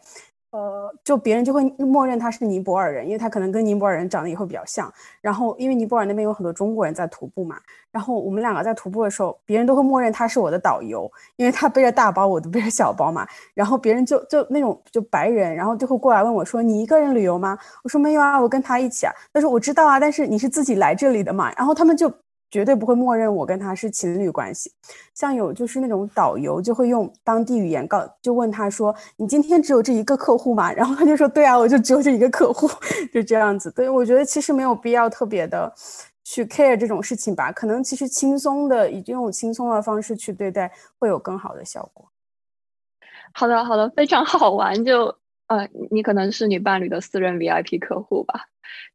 呃，就别人就会默认他是尼泊尔人，因为他可能跟尼泊尔人长得也会比较像。然后，因为尼泊尔那边有很多中国人在徒步嘛，然后我们两个在徒步的时候，别人都会默认他是我的导游，因为他背着大包，我都背着小包嘛。然后别人就就那种就白人，然后就会过来问我说：“你一个人旅游吗？”我说：“没有啊，我跟他一起啊。”他说：“我知道啊，但是你是自己来这里的嘛。”然后他们就。绝对不会默认我跟他是情侣关系，像有就是那种导游就会用当地语言告，就问他说：“你今天只有这一个客户吗？”然后他就说：“对啊，我就只有这一个客户。”就这样子。对，我觉得其实没有必要特别的去 care 这种事情吧，可能其实轻松的以这种轻松的方式去对待会有更好的效果。好的，好的，非常好玩。就呃，你可能是你伴侣的私人 VIP 客户吧。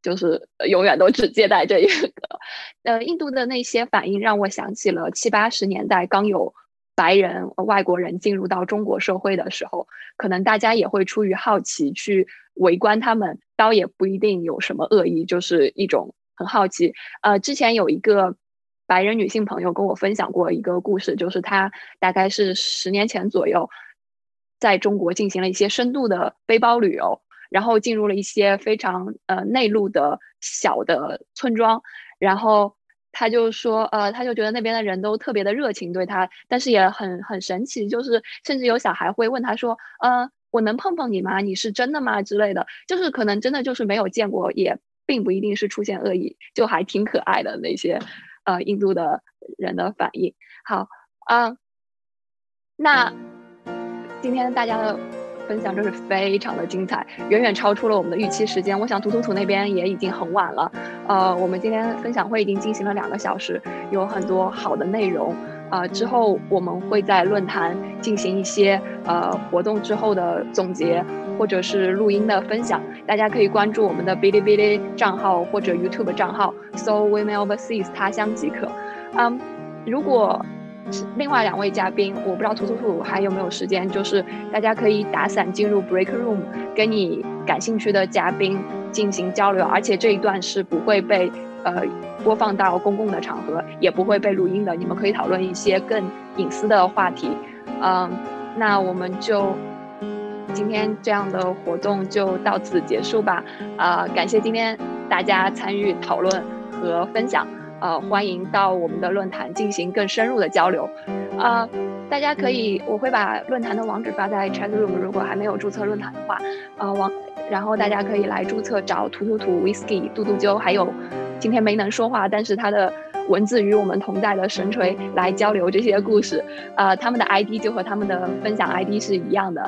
就是永远都只接待这一个，呃，印度的那些反应让我想起了七八十年代刚有白人外国人进入到中国社会的时候，可能大家也会出于好奇去围观他们，倒也不一定有什么恶意，就是一种很好奇。呃，之前有一个白人女性朋友跟我分享过一个故事，就是她大概是十年前左右在中国进行了一些深度的背包旅游。然后进入了一些非常呃内陆的小的村庄，然后他就说，呃，他就觉得那边的人都特别的热情对他，但是也很很神奇，就是甚至有小孩会问他说，呃，我能碰碰你吗？你是真的吗？之类的，就是可能真的就是没有见过，也并不一定是出现恶意，就还挺可爱的那些呃印度的人的反应。好嗯，那今天大家的。分享真是非常的精彩，远远超出了我们的预期时间。我想图图图那边也已经很晚了，呃，我们今天分享会已经进行了两个小时，有很多好的内容。呃，之后我们会在论坛进行一些呃活动之后的总结，或者是录音的分享。大家可以关注我们的哔哩哔哩账号或者 YouTube 账号，搜 Women Overseas 他乡即可。嗯，如果。另外两位嘉宾，我不知道图图图还有没有时间，就是大家可以打伞进入 break room，跟你感兴趣的嘉宾进行交流，而且这一段是不会被呃播放到公共的场合，也不会被录音的，你们可以讨论一些更隐私的话题。嗯，那我们就今天这样的活动就到此结束吧。啊，感谢今天大家参与讨论和分享。呃，欢迎到我们的论坛进行更深入的交流，啊，大家可以，我会把论坛的网址发在 chat room，如果还没有注册论坛的话，呃，网，然后大家可以来注册，找图图图 whisky 杜杜鸠，还有今天没能说话，但是他的文字与我们同在的神锤来交流这些故事，呃，他们的 ID 就和他们的分享 ID 是一样的，